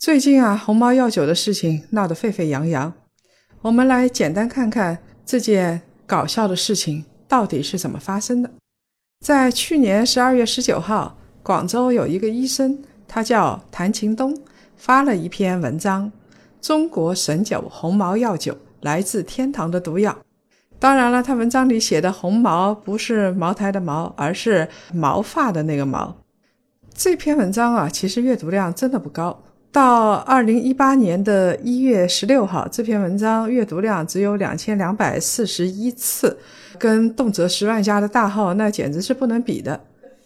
最近啊，鸿茅药酒的事情闹得沸沸扬扬。我们来简单看看这件搞笑的事情到底是怎么发生的。在去年十二月十九号，广州有一个医生，他叫谭勤东，发了一篇文章：《中国神酒鸿茅药酒来自天堂的毒药》。当然了，他文章里写的“鸿茅”不是茅台的“茅”，而是毛发的那个“毛”。这篇文章啊，其实阅读量真的不高。到二零一八年的一月十六号，这篇文章阅读量只有两千两百四十一次，跟动辄十万加的大号那简直是不能比的。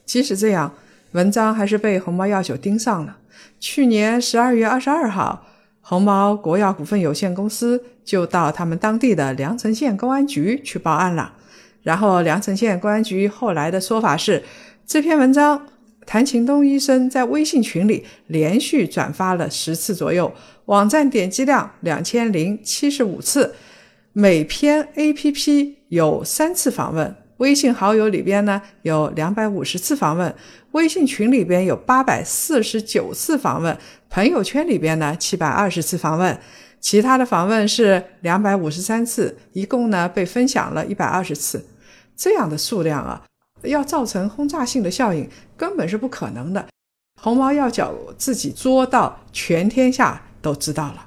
即使这样，文章还是被鸿茅药酒盯上了。去年十二月二十二号，鸿茅国药股份有限公司就到他们当地的凉城县公安局去报案了。然后凉城县公安局后来的说法是，这篇文章。谭勤东医生在微信群里连续转发了十次左右，网站点击量两千零七十五次，每篇 APP 有三次访问，微信好友里边呢有两百五十次访问，微信群里边有八百四十九次访问，朋友圈里边呢七百二十次访问，其他的访问是两百五十三次，一共呢被分享了一百二十次，这样的数量啊。要造成轰炸性的效应，根本是不可能的。鸿茅药酒自己作到全天下都知道了。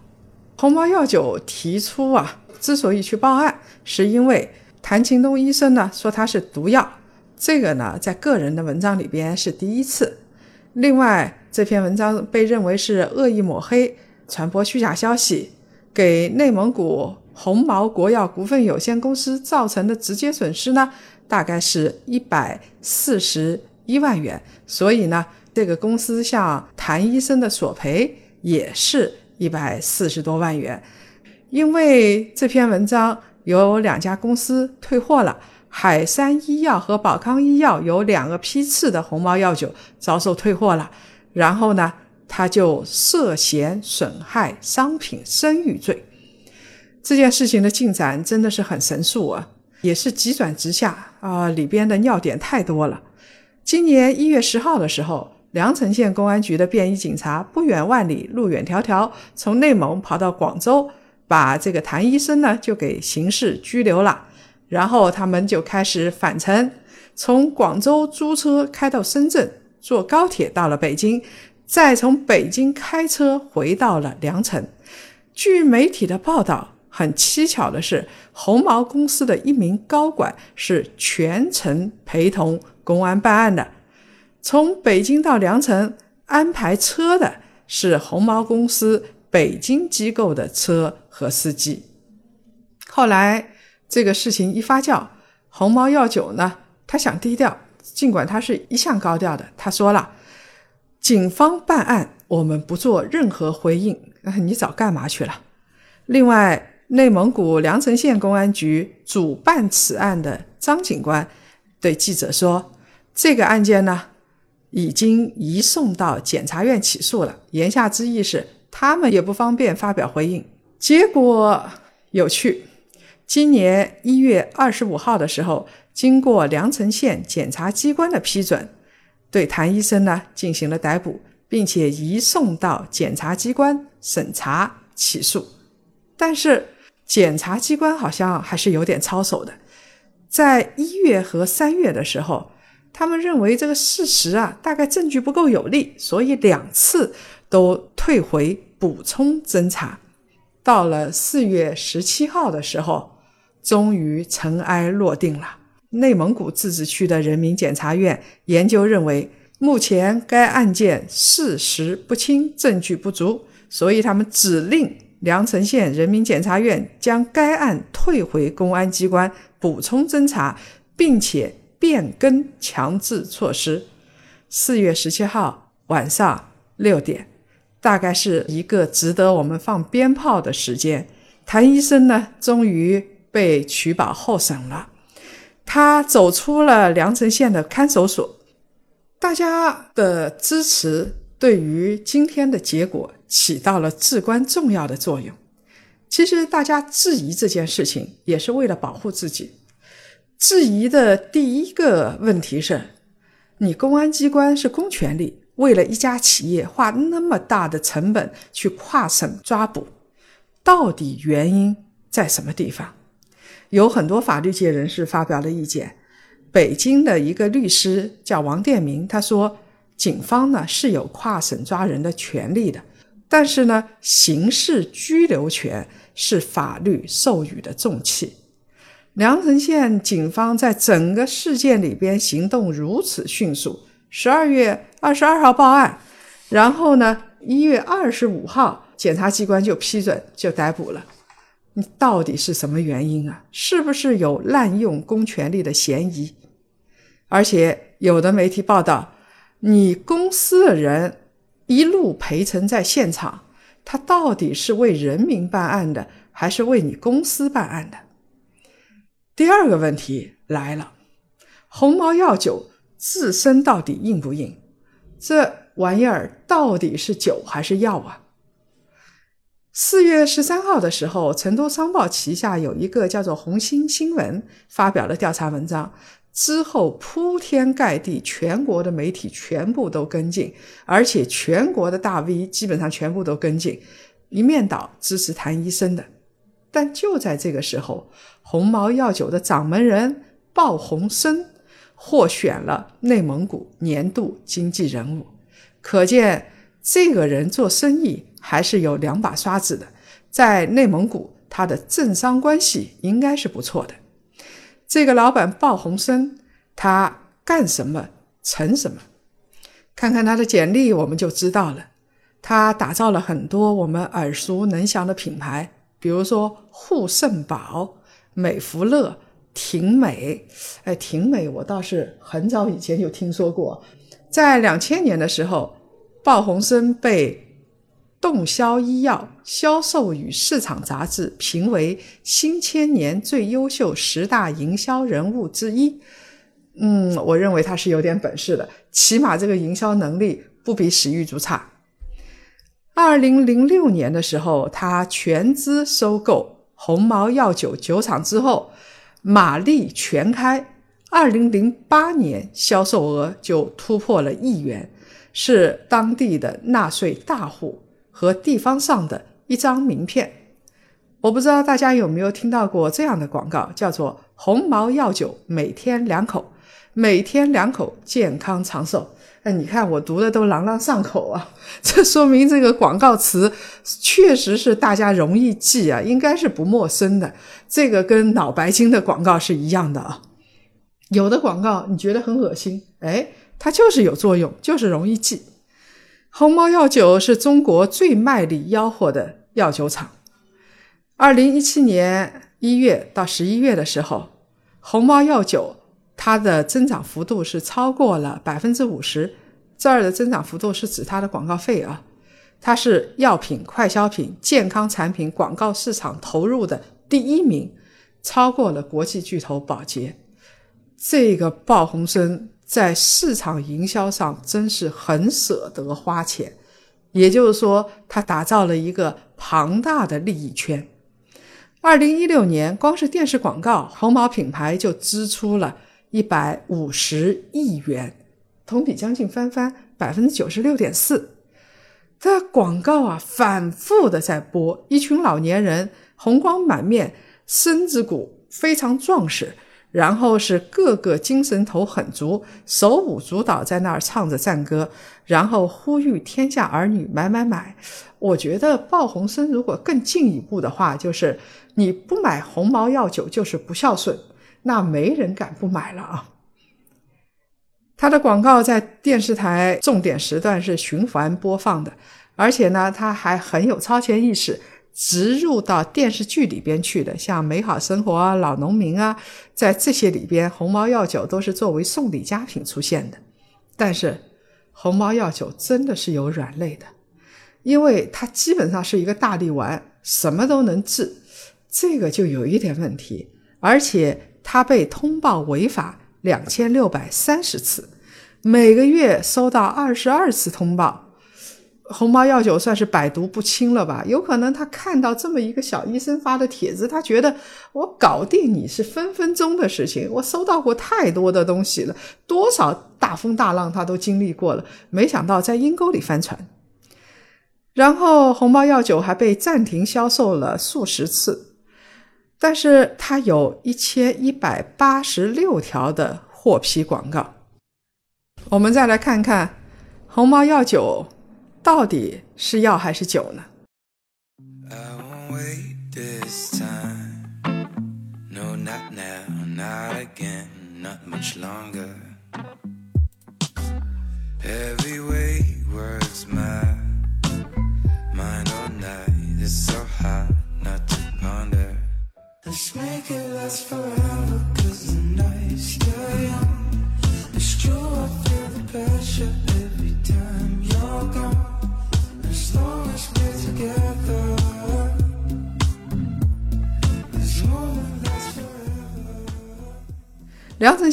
鸿茅药酒提出啊，之所以去报案，是因为谭勤东医生呢说它是毒药，这个呢在个人的文章里边是第一次。另外，这篇文章被认为是恶意抹黑、传播虚假消息，给内蒙古鸿茅国药股份有限公司造成的直接损失呢？大概是一百四十一万元，所以呢，这个公司向谭医生的索赔也是一百四十多万元。因为这篇文章有两家公司退货了，海山医药和宝康医药有两个批次的鸿茅药酒遭受退货了，然后呢，他就涉嫌损害商品声誉罪。这件事情的进展真的是很神速啊！也是急转直下啊，里边的尿点太多了。今年一月十号的时候，凉城县公安局的便衣警察不远万里，路远迢迢，从内蒙跑到广州，把这个谭医生呢就给刑事拘留了。然后他们就开始返程，从广州租车开到深圳，坐高铁到了北京，再从北京开车回到了凉城。据媒体的报道。很蹊跷的是，鸿茅公司的一名高管是全程陪同公安办案的。从北京到凉城安排车的是鸿茅公司北京机构的车和司机。后来这个事情一发酵，鸿茅药酒呢，他想低调，尽管他是一向高调的。他说了：“警方办案，我们不做任何回应。你早干嘛去了？”另外。内蒙古凉城县公安局主办此案的张警官对记者说：“这个案件呢，已经移送到检察院起诉了。言下之意是，他们也不方便发表回应。结果有趣，今年一月二十五号的时候，经过凉城县检察机关的批准，对谭医生呢进行了逮捕，并且移送到检察机关审查起诉。但是。”检察机关好像还是有点操守的，在一月和三月的时候，他们认为这个事实啊，大概证据不够有力，所以两次都退回补充侦查。到了四月十七号的时候，终于尘埃落定了。内蒙古自治区的人民检察院研究认为，目前该案件事实不清，证据不足，所以他们指令。凉城县人民检察院将该案退回公安机关补充侦查，并且变更强制措施。四月十七号晚上六点，大概是一个值得我们放鞭炮的时间。谭医生呢，终于被取保候审了。他走出了凉城县的看守所，大家的支持对于今天的结果起到了至关重要的作用。其实，大家质疑这件事情也是为了保护自己。质疑的第一个问题是：你公安机关是公权力，为了一家企业花那么大的成本去跨省抓捕，到底原因在什么地方？有很多法律界人士发表了意见。北京的一个律师叫王殿明，他说：“警方呢是有跨省抓人的权利的，但是呢，刑事拘留权是法律授予的重器。凉城县警方在整个事件里边行动如此迅速，十二月二十二号报案，然后呢，一月二十五号检察机关就批准就逮捕了。”你到底是什么原因啊？是不是有滥用公权力的嫌疑？而且有的媒体报道，你公司的人一路陪同在现场，他到底是为人民办案的，还是为你公司办案的？第二个问题来了：红毛药酒自身到底硬不硬？这玩意儿到底是酒还是药啊？四月十三号的时候，成都商报旗下有一个叫做红星新闻发表了调查文章，之后铺天盖地，全国的媒体全部都跟进，而且全国的大 V 基本上全部都跟进，一面倒支持谭医生的。但就在这个时候，鸿茅药酒的掌门人鲍鸿生获选了内蒙古年度经济人物，可见这个人做生意。还是有两把刷子的，在内蒙古，他的政商关系应该是不错的。这个老板鲍洪生，他干什么成什么？看看他的简历，我们就知道了。他打造了很多我们耳熟能详的品牌，比如说护肾宝、美孚乐、婷美。哎，婷美我倒是很早以前就听说过。在两千年的时候，鲍洪生被。动销医药销售与市场杂志评为新千年最优秀十大营销人物之一。嗯，我认为他是有点本事的，起码这个营销能力不比史玉柱差。二零零六年的时候，他全资收购红毛药酒酒厂之后，马力全开。二零零八年销售额就突破了亿元，是当地的纳税大户。和地方上的一张名片，我不知道大家有没有听到过这样的广告，叫做“鸿茅药酒每天两口，每天两口健康长寿”。哎，你看我读的都朗朗上口啊，这说明这个广告词确实是大家容易记啊，应该是不陌生的。这个跟脑白金的广告是一样的啊。有的广告你觉得很恶心，哎，它就是有作用，就是容易记。红毛药酒是中国最卖力吆喝的药酒厂。二零一七年一月到十一月的时候，红毛药酒它的增长幅度是超过了百分之五十。这儿的增长幅度是指它的广告费啊，它是药品、快消品、健康产品广告市场投入的第一名，超过了国际巨头宝洁。这个爆红生。在市场营销上真是很舍得花钱，也就是说，他打造了一个庞大的利益圈。二零一六年，光是电视广告，红毛品牌就支出了一百五十亿元，同比将近翻番，百分之九十六点四。这广告啊，反复的在播，一群老年人红光满面，身子骨非常壮实。然后是个个精神头很足，手舞足蹈在那儿唱着赞歌，然后呼吁天下儿女买买买。我觉得鲍鸿生如果更进一步的话，就是你不买鸿茅药酒就是不孝顺，那没人敢不买了啊。他的广告在电视台重点时段是循环播放的，而且呢，他还很有超前意识。植入到电视剧里边去的，像《美好生活》啊、《老农民》啊，在这些里边，鸿茅药酒都是作为送礼佳品出现的。但是，鸿茅药酒真的是有软肋的，因为它基本上是一个大力丸，什么都能治。这个就有一点问题，而且它被通报违法两千六百三十次，每个月收到二十二次通报。红毛药酒算是百毒不侵了吧？有可能他看到这么一个小医生发的帖子，他觉得我搞定你是分分钟的事情。我收到过太多的东西了，多少大风大浪他都经历过了，没想到在阴沟里翻船。然后红毛药酒还被暂停销售了数十次，但是它有一千一百八十六条的获批广告。我们再来看看红毛药酒。到底是药还是酒呢？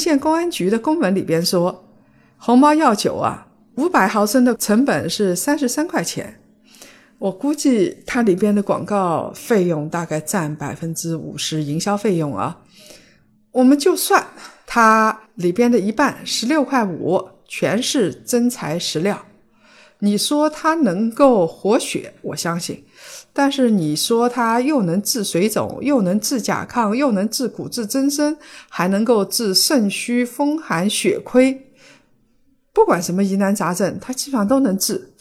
县公安局的公文里边说，红毛药酒啊，五百毫升的成本是三十三块钱。我估计它里边的广告费用大概占百分之五十营销费用啊。我们就算它里边的一半十六块五全是真材实料，你说它能够活血，我相信。但是你说它又能治水肿，又能治甲亢，又能治骨质增生，还能够治肾虚、风寒、血亏，不管什么疑难杂症，它基本上都能治。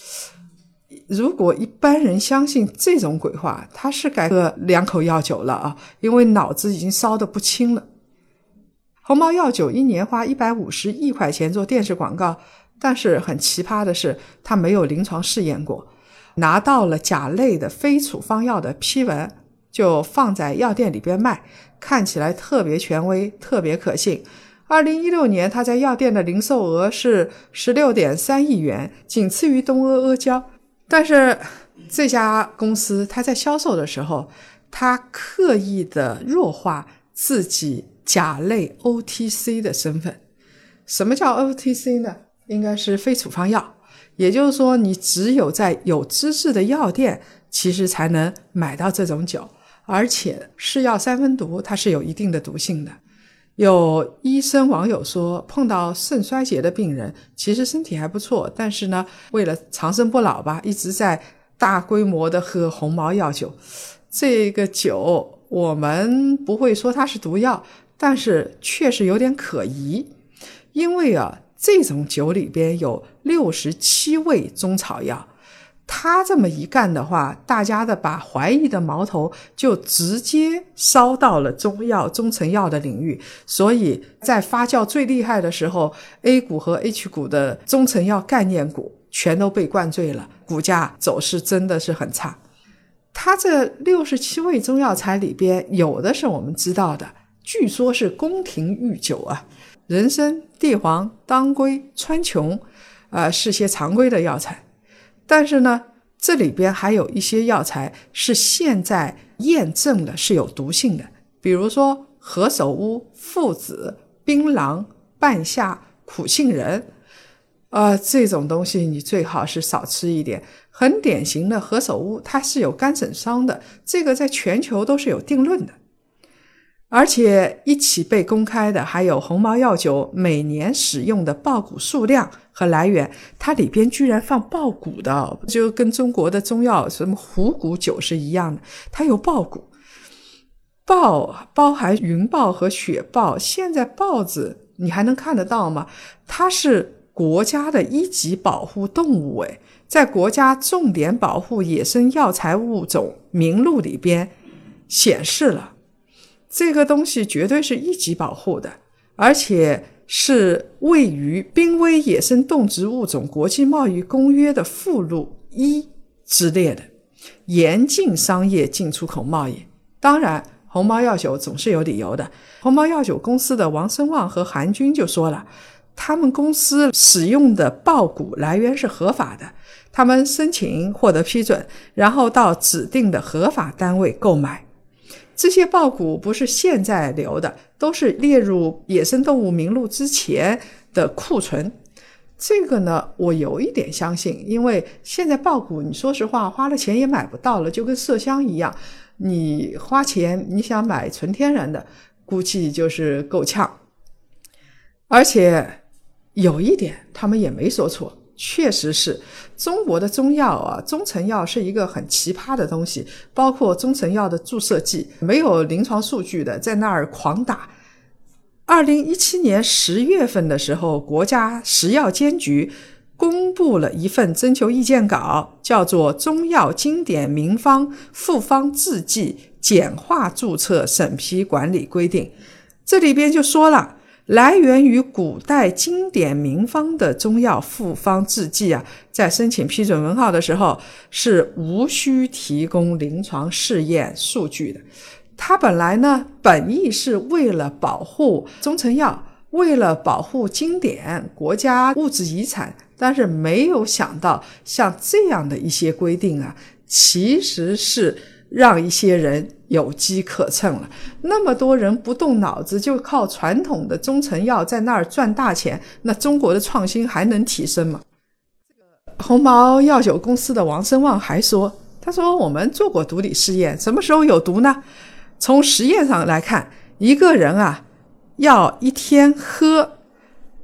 如果一般人相信这种鬼话，他是该喝两口药酒了啊，因为脑子已经烧得不轻了。红毛药酒一年花一百五十亿块钱做电视广告，但是很奇葩的是，它没有临床试验过。拿到了甲类的非处方药的批文，就放在药店里边卖，看起来特别权威，特别可信。二零一六年，他在药店的零售额是十六点三亿元，仅次于东阿阿胶。但是这家公司，他在销售的时候，他刻意的弱化自己甲类 OTC 的身份。什么叫 OTC 呢？应该是非处方药。也就是说，你只有在有资质的药店，其实才能买到这种酒，而且是药三分毒，它是有一定的毒性的。有医生网友说，碰到肾衰竭的病人，其实身体还不错，但是呢，为了长生不老吧，一直在大规模的喝红毛药酒。这个酒我们不会说它是毒药，但是确实有点可疑，因为啊。这种酒里边有六十七味中草药，他这么一干的话，大家的把怀疑的矛头就直接烧到了中药、中成药的领域。所以在发酵最厉害的时候，A 股和 H 股的中成药概念股全都被灌醉了，股价走势真的是很差。他这六十七味中药材里边有的是我们知道的，据说是宫廷御酒啊。人参、地黄、当归、川穹，啊，是些常规的药材。但是呢，这里边还有一些药材是现在验证了是有毒性的，比如说何首乌、附子、槟榔、半夏、苦杏仁，啊，这种东西你最好是少吃一点。很典型的何首乌，它是有肝损伤的，这个在全球都是有定论的。而且一起被公开的还有红毛药酒每年使用的爆谷数量和来源，它里边居然放爆谷的，就跟中国的中药什么虎骨酒是一样的，它有爆谷。豹包含云豹和雪豹，现在豹子你还能看得到吗？它是国家的一级保护动物，诶，在国家重点保护野生药材物种名录里边显示了。这个东西绝对是一级保护的，而且是位于《濒危野生动植物种国际贸易公约》的附录一之列的，严禁商业进出口贸易。当然，红毛药酒总是有理由的。红毛药酒公司的王生旺和韩军就说了，他们公司使用的爆谷来源是合法的，他们申请获得批准，然后到指定的合法单位购买。这些豹骨不是现在留的，都是列入野生动物名录之前的库存。这个呢，我有一点相信，因为现在豹骨，你说实话，花了钱也买不到了，就跟麝香一样，你花钱你想买纯天然的，估计就是够呛。而且有一点，他们也没说错。确实是中国的中药啊，中成药是一个很奇葩的东西，包括中成药的注射剂，没有临床数据的，在那儿狂打。二零一七年十月份的时候，国家食药监局公布了一份征求意见稿，叫做《中药经典名方复方制剂简化注册审批管理规定》，这里边就说了。来源于古代经典名方的中药复方制剂啊，在申请批准文号的时候是无需提供临床试验数据的。它本来呢，本意是为了保护中成药，为了保护经典国家物质遗产，但是没有想到像这样的一些规定啊，其实是。让一些人有机可乘了，那么多人不动脑子就靠传统的中成药在那儿赚大钱，那中国的创新还能提升吗？这个鸿茅药酒公司的王生旺还说：“他说我们做过毒理试验，什么时候有毒呢？从实验上来看，一个人啊要一天喝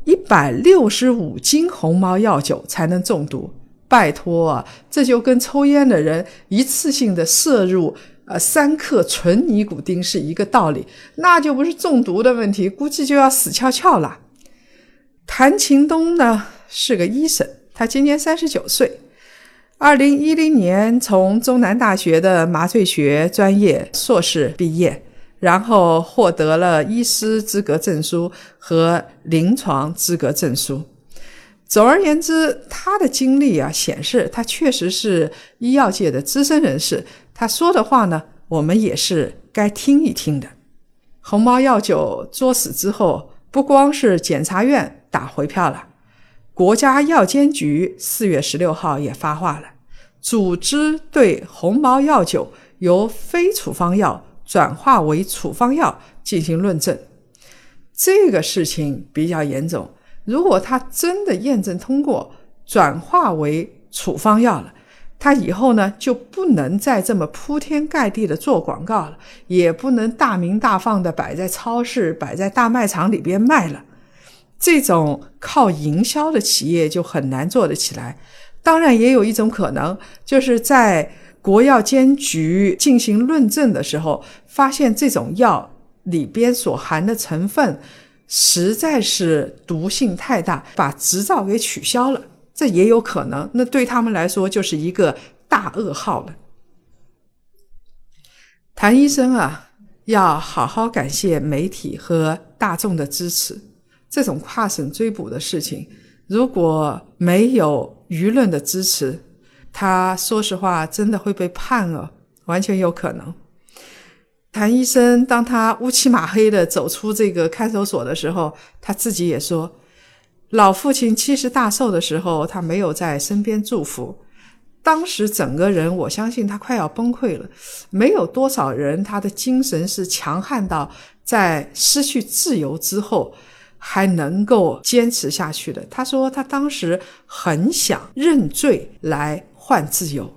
一百六十五斤鸿茅药酒才能中毒。”拜托，这就跟抽烟的人一次性的摄入呃三克纯尼古丁是一个道理，那就不是中毒的问题，估计就要死翘翘了。谭勤东呢是个医生，他今年三十九岁，二零一零年从中南大学的麻醉学专业硕士毕业，然后获得了医师资格证书和临床资格证书。总而言之，他的经历啊，显示他确实是医药界的资深人士。他说的话呢，我们也是该听一听的。鸿茅药酒作死之后，不光是检察院打回票了，国家药监局四月十六号也发话了，组织对鸿茅药酒由非处方药转化为处方药进行论证。这个事情比较严重。如果他真的验证通过，转化为处方药了，他以后呢就不能再这么铺天盖地的做广告了，也不能大名大放的摆在超市、摆在大卖场里边卖了。这种靠营销的企业就很难做得起来。当然，也有一种可能，就是在国药监局进行论证的时候，发现这种药里边所含的成分。实在是毒性太大，把执照给取消了，这也有可能。那对他们来说就是一个大噩耗了。谭医生啊，要好好感谢媒体和大众的支持。这种跨省追捕的事情，如果没有舆论的支持，他说实话真的会被判了，完全有可能。谭医生，当他乌漆马黑的走出这个看守所的时候，他自己也说，老父亲七十大寿的时候，他没有在身边祝福。当时整个人，我相信他快要崩溃了。没有多少人，他的精神是强悍到在失去自由之后还能够坚持下去的。他说，他当时很想认罪来换自由。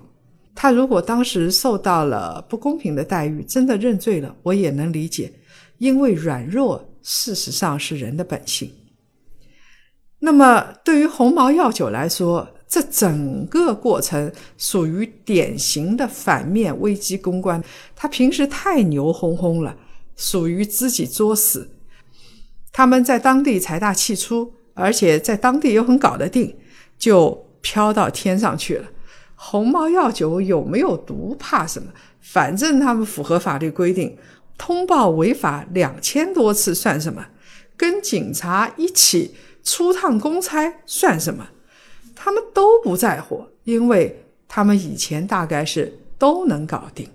他如果当时受到了不公平的待遇，真的认罪了，我也能理解，因为软弱事实上是人的本性。那么对于鸿茅药酒来说，这整个过程属于典型的反面危机公关。他平时太牛哄哄了，属于自己作死。他们在当地财大气粗，而且在当地又很搞得定，就飘到天上去了。鸿茅药酒有没有毒？怕什么？反正他们符合法律规定，通报违法两千多次算什么？跟警察一起出趟公差算什么？他们都不在乎，因为他们以前大概是都能搞定。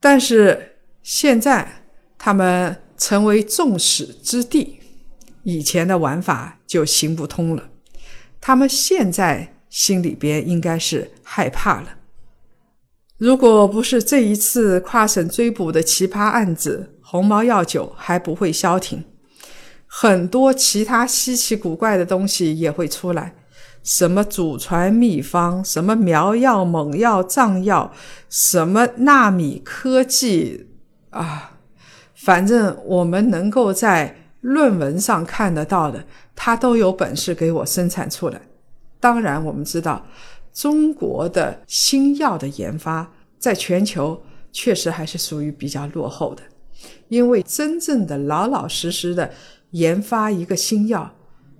但是现在他们成为众矢之的，以前的玩法就行不通了。他们现在。心里边应该是害怕了。如果不是这一次跨省追捕的奇葩案子，红毛药酒还不会消停，很多其他稀奇古怪的东西也会出来。什么祖传秘方，什么苗药、猛药、藏药，什么纳米科技啊，反正我们能够在论文上看得到的，他都有本事给我生产出来。当然，我们知道中国的新药的研发，在全球确实还是属于比较落后的，因为真正的老老实实的研发一个新药，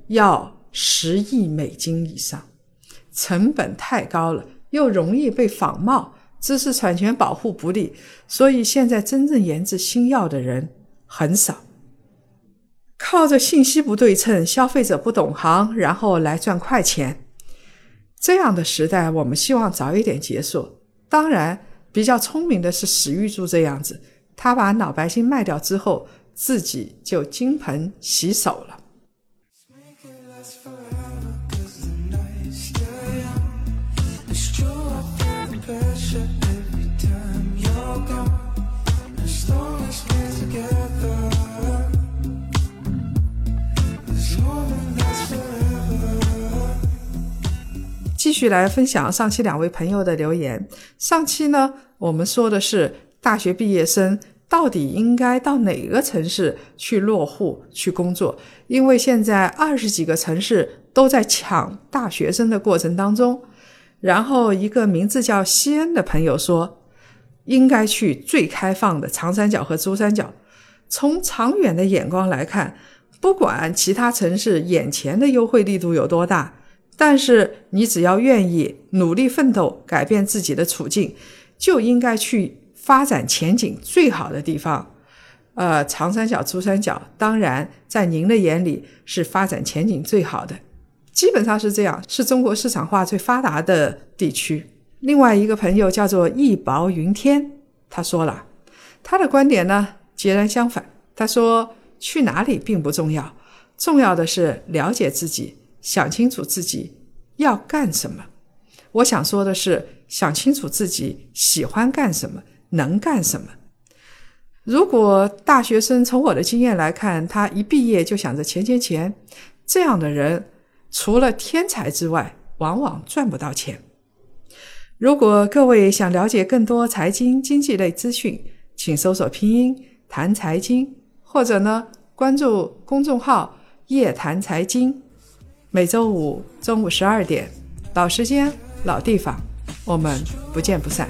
要。十亿美金以上，成本太高了，又容易被仿冒，知识产权保护不利，所以现在真正研制新药的人很少。靠着信息不对称、消费者不懂行，然后来赚快钱，这样的时代，我们希望早一点结束。当然，比较聪明的是史玉柱这样子，他把脑白金卖掉之后，自己就金盆洗手了。继续来分享上期两位朋友的留言。上期呢，我们说的是大学毕业生到底应该到哪个城市去落户去工作？因为现在二十几个城市都在抢大学生的过程当中。然后一个名字叫西恩的朋友说，应该去最开放的长三角和珠三角。从长远的眼光来看，不管其他城市眼前的优惠力度有多大。但是你只要愿意努力奋斗，改变自己的处境，就应该去发展前景最好的地方。呃，长三角、珠三角，当然在您的眼里是发展前景最好的，基本上是这样，是中国市场化最发达的地区。另外一个朋友叫做义薄云天，他说了，他的观点呢截然相反。他说，去哪里并不重要，重要的是了解自己。想清楚自己要干什么。我想说的是，想清楚自己喜欢干什么，能干什么。如果大学生从我的经验来看，他一毕业就想着钱钱钱，这样的人除了天才之外，往往赚不到钱。如果各位想了解更多财经经济类资讯，请搜索拼音谈财经，或者呢关注公众号夜谈财经。每周五中午十二点，老时间、老地方，我们不见不散。